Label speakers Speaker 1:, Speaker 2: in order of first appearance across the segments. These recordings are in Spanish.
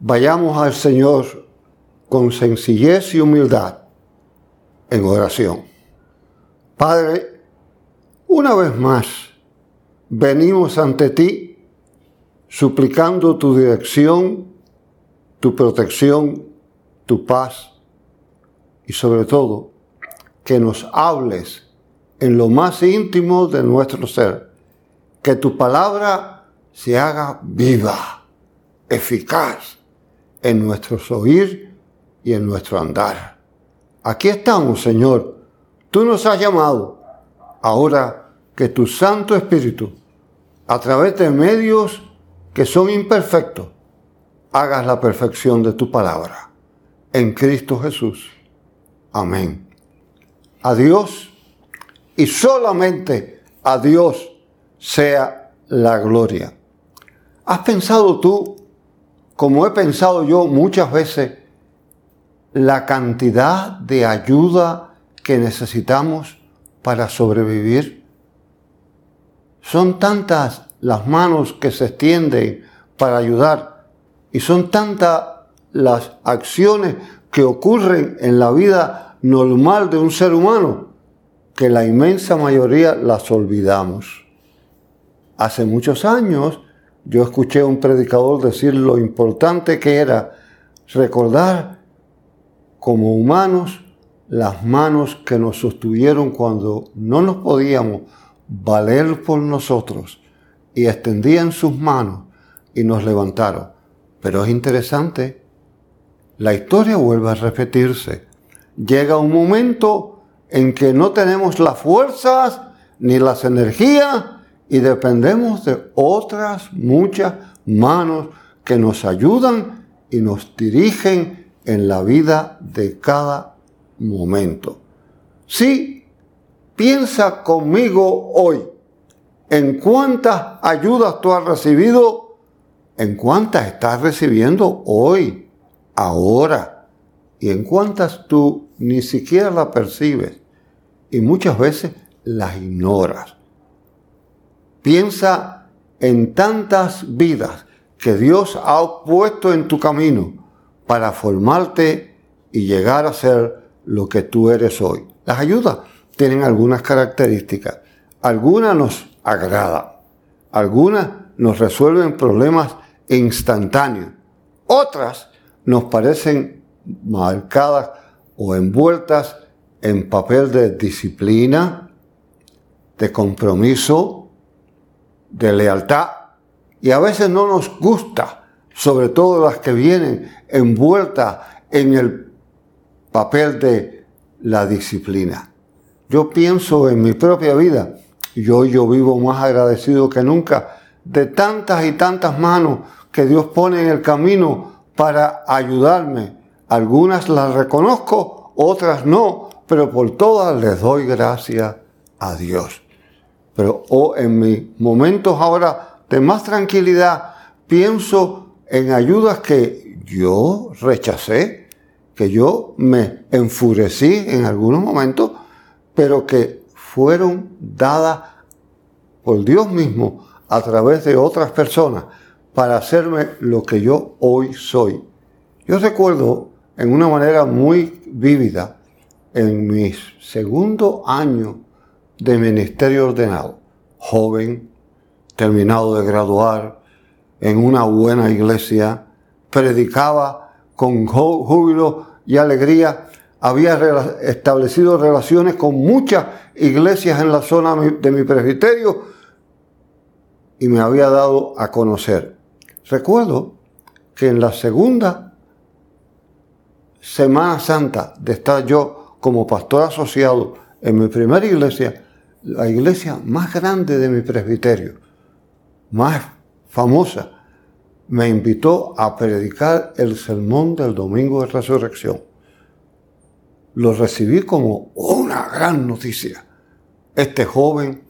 Speaker 1: vayamos al Señor con sencillez y humildad en oración. Padre, una vez más, venimos ante ti suplicando tu dirección, tu protección, tu paz y sobre todo que nos hables en lo más íntimo de nuestro ser, que tu palabra se haga viva, eficaz en nuestros oír y en nuestro andar. Aquí estamos, Señor. Tú nos has llamado. Ahora que tu Santo Espíritu, a través de medios que son imperfectos, hagas la perfección de tu palabra. En Cristo Jesús. Amén. A Dios y solamente a Dios sea la gloria. ¿Has pensado tú, como he pensado yo muchas veces, la cantidad de ayuda que necesitamos para sobrevivir? Son tantas las manos que se extienden para ayudar y son tantas las acciones que ocurren en la vida normal de un ser humano que la inmensa mayoría las olvidamos. Hace muchos años yo escuché a un predicador decir lo importante que era recordar como humanos las manos que nos sostuvieron cuando no nos podíamos valer por nosotros y extendían sus manos y nos levantaron. Pero es interesante, la historia vuelve a repetirse. Llega un momento en que no tenemos las fuerzas ni las energías y dependemos de otras muchas manos que nos ayudan y nos dirigen en la vida de cada momento. Sí, piensa conmigo hoy en cuántas ayudas tú has recibido, en cuántas estás recibiendo hoy, ahora, y en cuántas tú ni siquiera las percibes y muchas veces las ignoras. Piensa en tantas vidas que Dios ha puesto en tu camino para formarte y llegar a ser lo que tú eres hoy. Las ayudas tienen algunas características. Algunas nos agradan, algunas nos resuelven problemas instantáneos, otras nos parecen marcadas o envueltas en papel de disciplina, de compromiso, de lealtad y a veces no nos gusta, sobre todo las que vienen envueltas en el papel de la disciplina. Yo pienso en mi propia vida y hoy yo vivo más agradecido que nunca de tantas y tantas manos que Dios pone en el camino para ayudarme. Algunas las reconozco, otras no, pero por todas les doy gracias a Dios. Pero oh, en mis momentos ahora de más tranquilidad, pienso en ayudas que yo rechacé, que yo me enfurecí en algunos momentos, pero que fueron dadas por Dios mismo a través de otras personas para hacerme lo que yo hoy soy. Yo recuerdo en una manera muy vívida en mi segundo año de ministerio ordenado, joven, terminado de graduar en una buena iglesia, predicaba con júbilo y alegría, había establecido relaciones con muchas iglesias en la zona de mi presbiterio y me había dado a conocer. Recuerdo que en la segunda Semana Santa de estar yo como pastor asociado en mi primera iglesia, la iglesia más grande de mi presbiterio, más famosa, me invitó a predicar el sermón del domingo de resurrección. Lo recibí como una gran noticia. Este joven,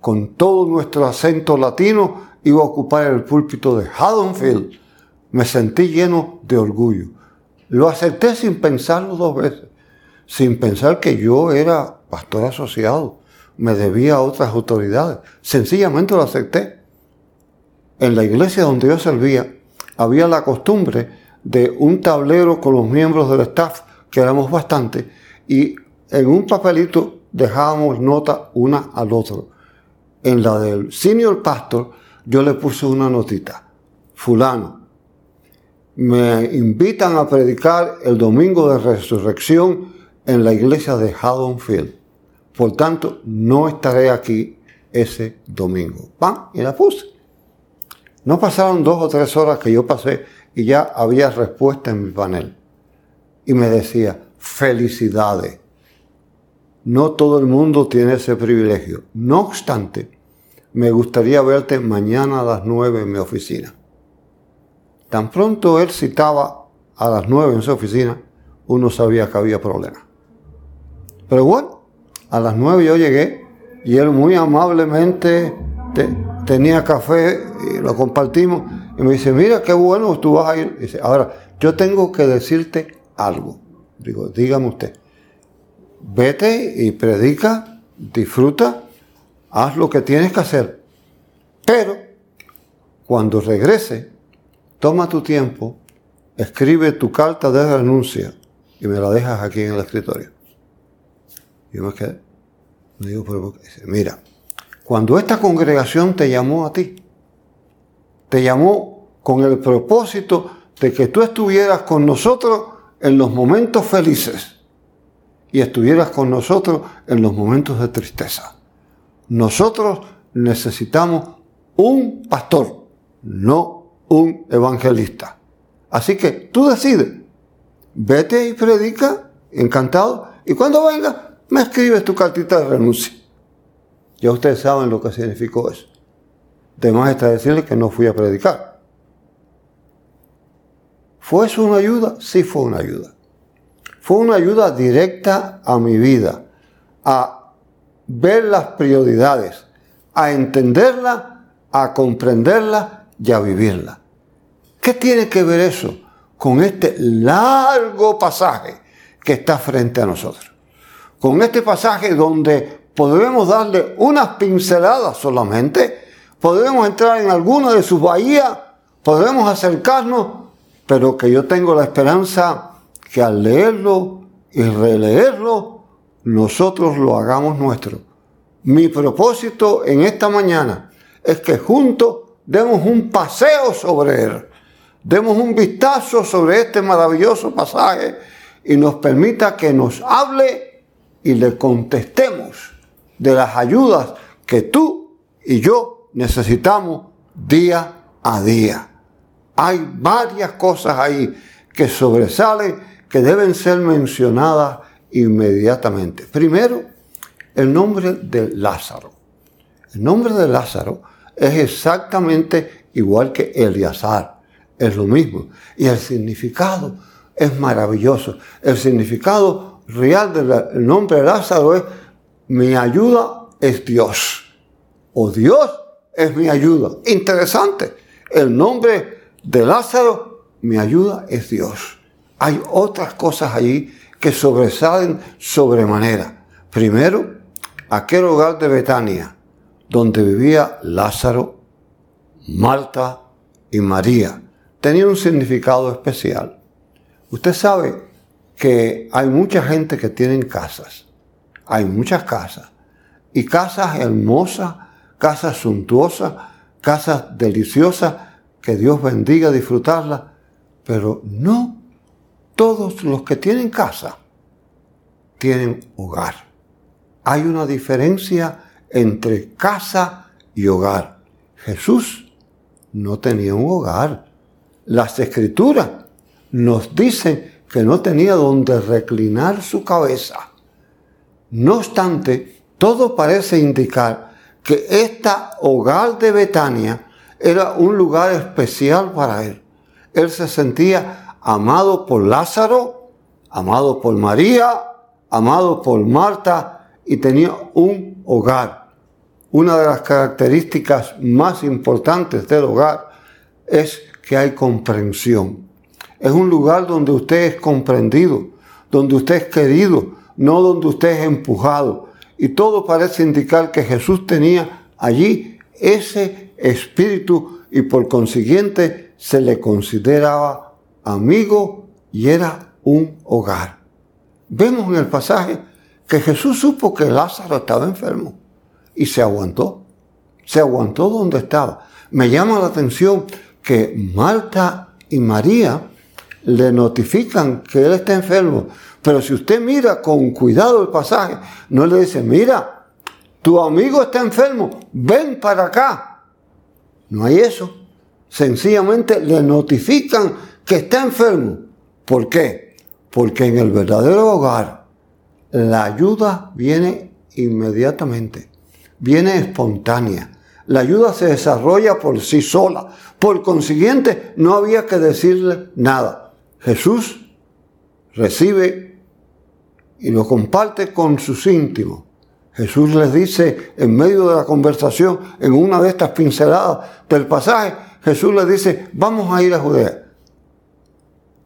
Speaker 1: con todo nuestro acento latino, iba a ocupar el púlpito de Haddonfield. Me sentí lleno de orgullo. Lo acepté sin pensarlo dos veces, sin pensar que yo era pastor asociado me debía a otras autoridades. Sencillamente lo acepté. En la iglesia donde yo servía había la costumbre de un tablero con los miembros del staff, que éramos bastante, y en un papelito dejábamos nota una al otro. En la del senior pastor yo le puse una notita. Fulano, me invitan a predicar el domingo de resurrección en la iglesia de Haddonfield. Por tanto, no estaré aquí ese domingo. ¡Pam! Y la puse. No pasaron dos o tres horas que yo pasé y ya había respuesta en mi panel. Y me decía, felicidades. No todo el mundo tiene ese privilegio. No obstante, me gustaría verte mañana a las nueve en mi oficina. Tan pronto él citaba a las nueve en su oficina, uno sabía que había problema. Pero bueno, a las nueve yo llegué y él muy amablemente tenía café y lo compartimos. Y me dice, mira qué bueno, tú vas a ir. Dice, ahora, yo tengo que decirte algo. Digo, dígame usted. Vete y predica, disfruta, haz lo que tienes que hacer. Pero, cuando regrese, toma tu tiempo, escribe tu carta de renuncia y me la dejas aquí en el escritorio. Yo me quedé. Me digo, pero, mira, cuando esta congregación te llamó a ti, te llamó con el propósito de que tú estuvieras con nosotros en los momentos felices y estuvieras con nosotros en los momentos de tristeza. Nosotros necesitamos un pastor, no un evangelista. Así que tú decides, vete y predica, encantado, y cuando venga, me escribes tu cartita de renuncia. Ya ustedes saben lo que significó eso. Además está decirle que no fui a predicar. ¿Fue eso una ayuda? Sí fue una ayuda. Fue una ayuda directa a mi vida, a ver las prioridades, a entenderla, a comprenderla y a vivirla. ¿Qué tiene que ver eso con este largo pasaje que está frente a nosotros? Con este pasaje donde podremos darle unas pinceladas solamente, podremos entrar en alguna de sus bahías, podremos acercarnos, pero que yo tengo la esperanza que al leerlo y releerlo, nosotros lo hagamos nuestro. Mi propósito en esta mañana es que juntos demos un paseo sobre él, demos un vistazo sobre este maravilloso pasaje y nos permita que nos hable y le contestemos de las ayudas que tú y yo necesitamos día a día. Hay varias cosas ahí que sobresalen, que deben ser mencionadas inmediatamente. Primero, el nombre de Lázaro. El nombre de Lázaro es exactamente igual que Eliazar. Es lo mismo. Y el significado es maravilloso. El significado real del nombre de Lázaro es mi ayuda es Dios. O Dios es mi ayuda. Interesante. El nombre de Lázaro, mi ayuda es Dios. Hay otras cosas allí que sobresalen sobremanera. Primero, aquel hogar de Betania, donde vivía Lázaro, Marta y María, tenía un significado especial. Usted sabe que hay mucha gente que tiene casas hay muchas casas. Y casas hermosas, casas suntuosas, casas deliciosas, que Dios bendiga disfrutarlas. Pero no todos los que tienen casa tienen hogar. Hay una diferencia entre casa y hogar. Jesús no tenía un hogar. Las escrituras nos dicen que no tenía donde reclinar su cabeza. No obstante, todo parece indicar que esta hogar de Betania era un lugar especial para él. Él se sentía amado por Lázaro, amado por María, amado por Marta y tenía un hogar. Una de las características más importantes del hogar es que hay comprensión. Es un lugar donde usted es comprendido, donde usted es querido, no donde usted es empujado. Y todo parece indicar que Jesús tenía allí ese espíritu y por consiguiente se le consideraba amigo y era un hogar. Vemos en el pasaje que Jesús supo que Lázaro estaba enfermo y se aguantó. Se aguantó donde estaba. Me llama la atención que Marta y María le notifican que él está enfermo. Pero si usted mira con cuidado el pasaje, no le dice, mira, tu amigo está enfermo, ven para acá. No hay eso. Sencillamente le notifican que está enfermo. ¿Por qué? Porque en el verdadero hogar la ayuda viene inmediatamente, viene espontánea. La ayuda se desarrolla por sí sola. Por consiguiente, no había que decirle nada. Jesús recibe y lo comparte con sus íntimos. Jesús les dice en medio de la conversación, en una de estas pinceladas del pasaje, Jesús les dice, vamos a ir a Judea.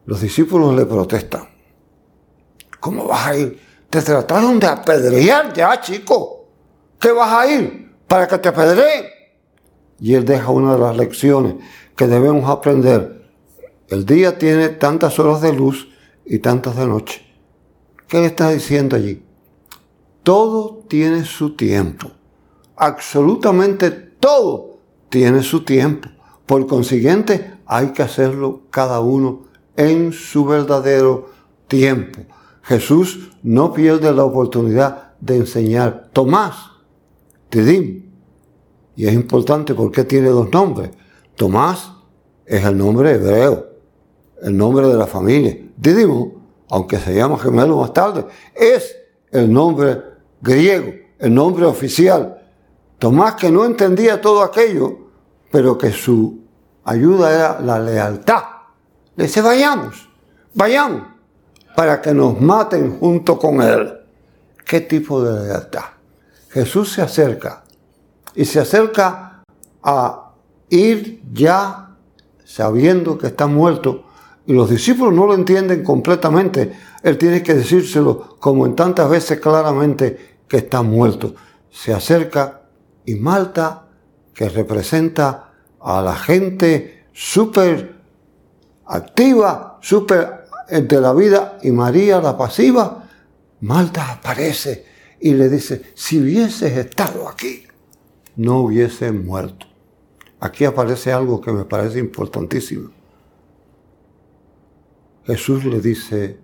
Speaker 1: Los discípulos le protestan. ¿Cómo vas a ir? Te trataron de apedrear ya, chico. ¿Qué vas a ir? Para que te apedreen. Y él deja una de las lecciones que debemos aprender. El día tiene tantas horas de luz y tantas de noche. ¿Qué le está diciendo allí? Todo tiene su tiempo. Absolutamente todo tiene su tiempo. Por consiguiente, hay que hacerlo cada uno en su verdadero tiempo. Jesús no pierde la oportunidad de enseñar. Tomás, Tidim, y es importante porque tiene dos nombres. Tomás es el nombre hebreo, el nombre de la familia. Didimo, aunque se llama gemelo más tarde, es el nombre griego, el nombre oficial. Tomás que no entendía todo aquello, pero que su ayuda era la lealtad. Le dice, vayamos, vayamos, para que nos maten junto con él. ¿Qué tipo de lealtad? Jesús se acerca y se acerca a ir ya sabiendo que está muerto y los discípulos no lo entienden completamente. Él tiene que decírselo como en tantas veces claramente que está muerto. Se acerca y Malta, que representa a la gente súper activa, súper de la vida, y María la pasiva, Malta aparece y le dice, si hubieses estado aquí, no hubiese muerto. Aquí aparece algo que me parece importantísimo. Jesús le dice,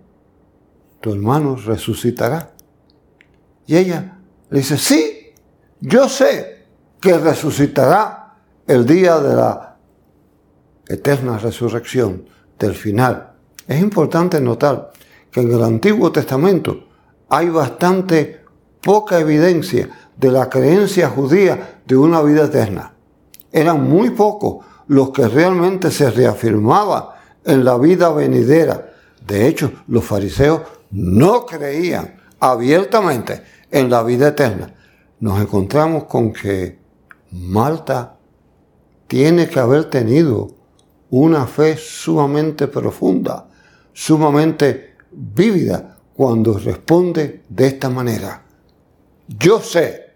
Speaker 1: tu hermano resucitará. Y ella le dice, sí, yo sé que resucitará el día de la eterna resurrección, del final. Es importante notar que en el Antiguo Testamento hay bastante poca evidencia de la creencia judía de una vida eterna. Eran muy pocos los que realmente se reafirmaban en la vida venidera. De hecho, los fariseos no creían abiertamente en la vida eterna. Nos encontramos con que Malta tiene que haber tenido una fe sumamente profunda, sumamente vívida, cuando responde de esta manera. Yo sé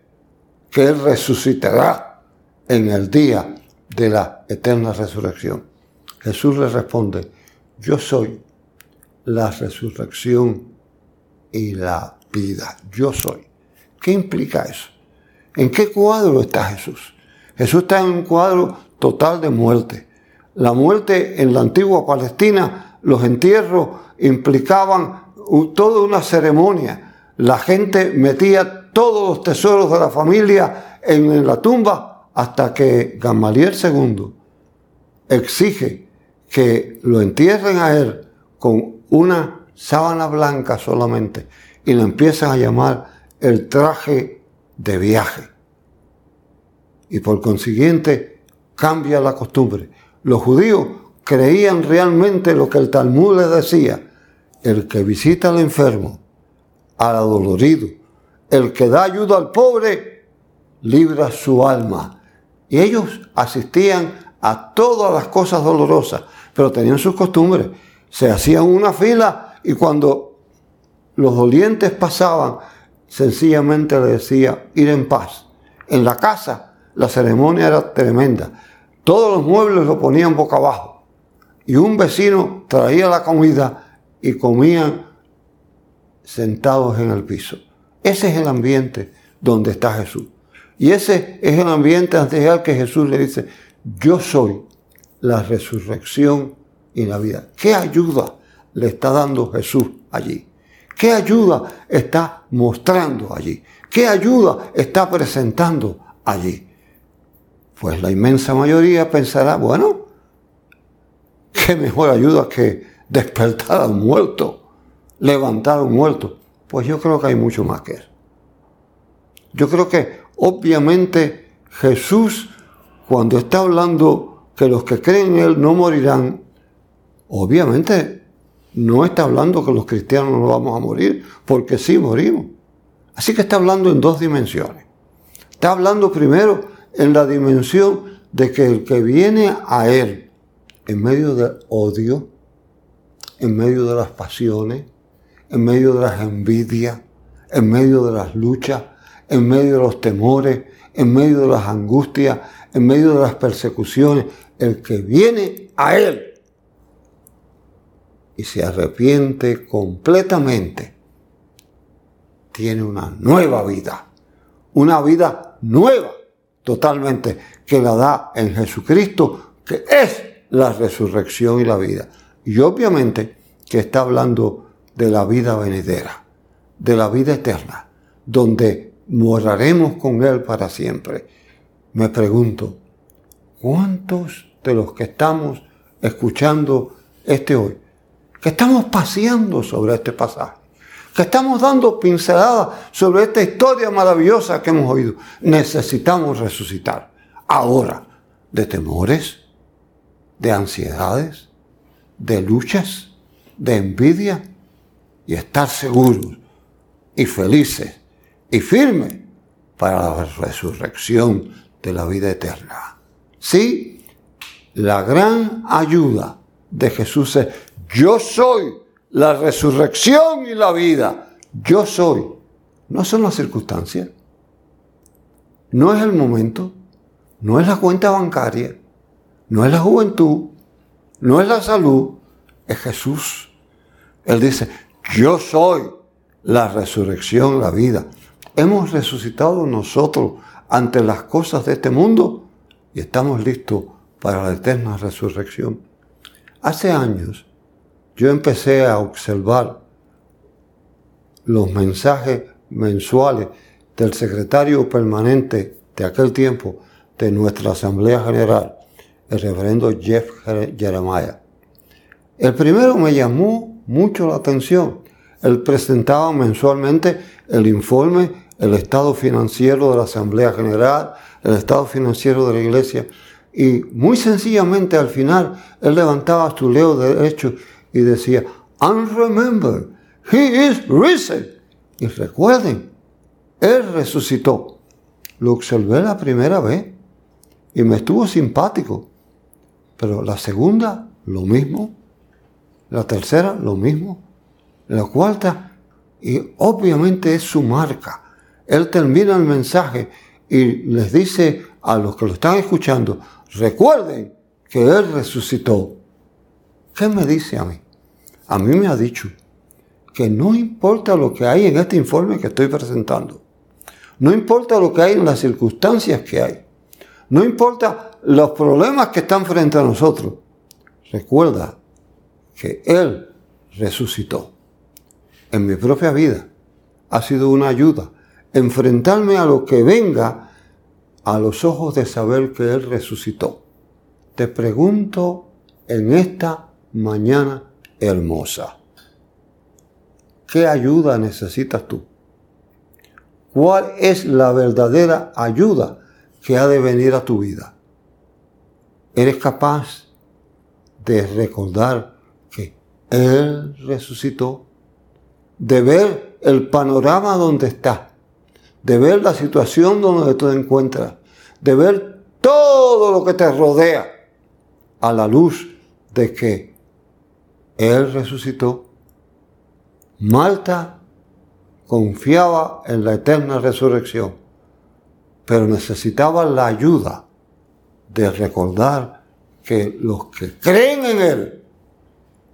Speaker 1: que Él resucitará en el día de la eterna resurrección. Jesús le responde, yo soy la resurrección y la vida. Yo soy. ¿Qué implica eso? ¿En qué cuadro está Jesús? Jesús está en un cuadro total de muerte. La muerte en la antigua Palestina, los entierros implicaban toda una ceremonia. La gente metía todos los tesoros de la familia en la tumba hasta que Gamaliel II exige que lo entierren a él con una sábana blanca solamente y lo empiezan a llamar el traje de viaje. Y por consiguiente cambia la costumbre. Los judíos creían realmente lo que el Talmud les decía. El que visita al enfermo, al adolorido, el que da ayuda al pobre, libra su alma. Y ellos asistían a todas las cosas dolorosas pero tenían sus costumbres. Se hacían una fila y cuando los dolientes pasaban, sencillamente le decía ir en paz. En la casa la ceremonia era tremenda. Todos los muebles lo ponían boca abajo. y un vecino traía la comida y comían sentados en el piso. Ese es el ambiente donde está Jesús. Y ese es el ambiente ante el que Jesús le dice, yo soy la resurrección y la vida. ¿Qué ayuda le está dando Jesús allí? ¿Qué ayuda está mostrando allí? ¿Qué ayuda está presentando allí? Pues la inmensa mayoría pensará, bueno, qué mejor ayuda que despertar a un muerto, levantar a un muerto. Pues yo creo que hay mucho más que. Yo creo que obviamente Jesús, cuando está hablando que los que creen en Él no morirán, obviamente no está hablando que los cristianos no vamos a morir, porque sí morimos. Así que está hablando en dos dimensiones. Está hablando primero en la dimensión de que el que viene a Él en medio del odio, en medio de las pasiones, en medio de las envidias, en medio de las luchas, en medio de los temores, en medio de las angustias, en medio de las persecuciones, el que viene a Él y se arrepiente completamente, tiene una nueva vida, una vida nueva totalmente que la da en Jesucristo, que es la resurrección y la vida. Y obviamente que está hablando de la vida venidera, de la vida eterna, donde moraremos con Él para siempre. Me pregunto, ¿cuántos de los que estamos escuchando este hoy que estamos paseando sobre este pasaje, que estamos dando pinceladas sobre esta historia maravillosa que hemos oído. Necesitamos resucitar ahora de temores, de ansiedades, de luchas, de envidia y estar seguros y felices y firmes para la resurrección de la vida eterna. Sí, la gran ayuda de Jesús es yo soy la resurrección y la vida. Yo soy. No son las circunstancias. No es el momento. No es la cuenta bancaria. No es la juventud. No es la salud. Es Jesús. Él dice, yo soy la resurrección, la vida. Hemos resucitado nosotros ante las cosas de este mundo y estamos listos para la eterna resurrección. Hace años yo empecé a observar los mensajes mensuales del secretario permanente de aquel tiempo de nuestra Asamblea General, el reverendo Jeff Jeremiah. El primero me llamó mucho la atención. Él presentaba mensualmente el informe, el estado financiero de la Asamblea General, el estado financiero de la Iglesia, y muy sencillamente al final él levantaba su leo derecho y decía, and remember, he is risen. Y recuerden, él resucitó. Lo observé la primera vez y me estuvo simpático. Pero la segunda, lo mismo. La tercera, lo mismo. La cuarta, y obviamente es su marca. Él termina el mensaje y les dice a los que lo están escuchando, recuerden que Él resucitó. ¿Qué me dice a mí? a mí me ha dicho que no importa lo que hay en este informe que estoy presentando, no importa lo que hay en las circunstancias que hay, no importa los problemas que están frente a nosotros, recuerda que Él resucitó. En mi propia vida ha sido una ayuda enfrentarme a lo que venga a los ojos de saber que Él resucitó. Te pregunto en esta mañana hermosa. ¿Qué ayuda necesitas tú? ¿Cuál es la verdadera ayuda que ha de venir a tu vida? ¿Eres capaz de recordar que Él resucitó? De ver el panorama donde estás, de ver la situación donde te encuentras, de ver todo lo que te rodea a la luz de que él resucitó. Malta confiaba en la eterna resurrección, pero necesitaba la ayuda de recordar que los que creen en Él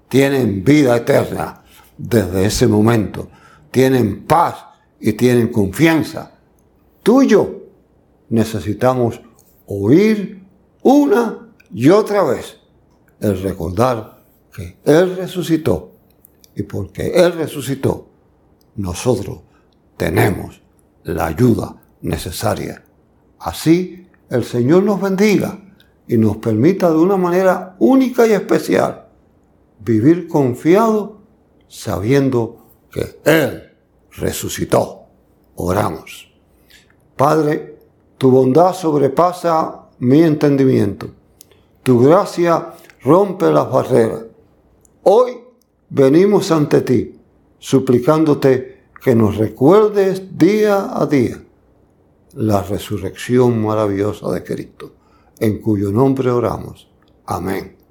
Speaker 1: tienen vida eterna desde ese momento, tienen paz y tienen confianza. Tú y yo necesitamos oír una y otra vez el recordar que Él resucitó y porque Él resucitó, nosotros tenemos la ayuda necesaria. Así el Señor nos bendiga y nos permita de una manera única y especial vivir confiado sabiendo que Él resucitó. Oramos. Padre, tu bondad sobrepasa mi entendimiento. Tu gracia rompe las barreras. Hoy venimos ante ti, suplicándote que nos recuerdes día a día la resurrección maravillosa de Cristo, en cuyo nombre oramos. Amén.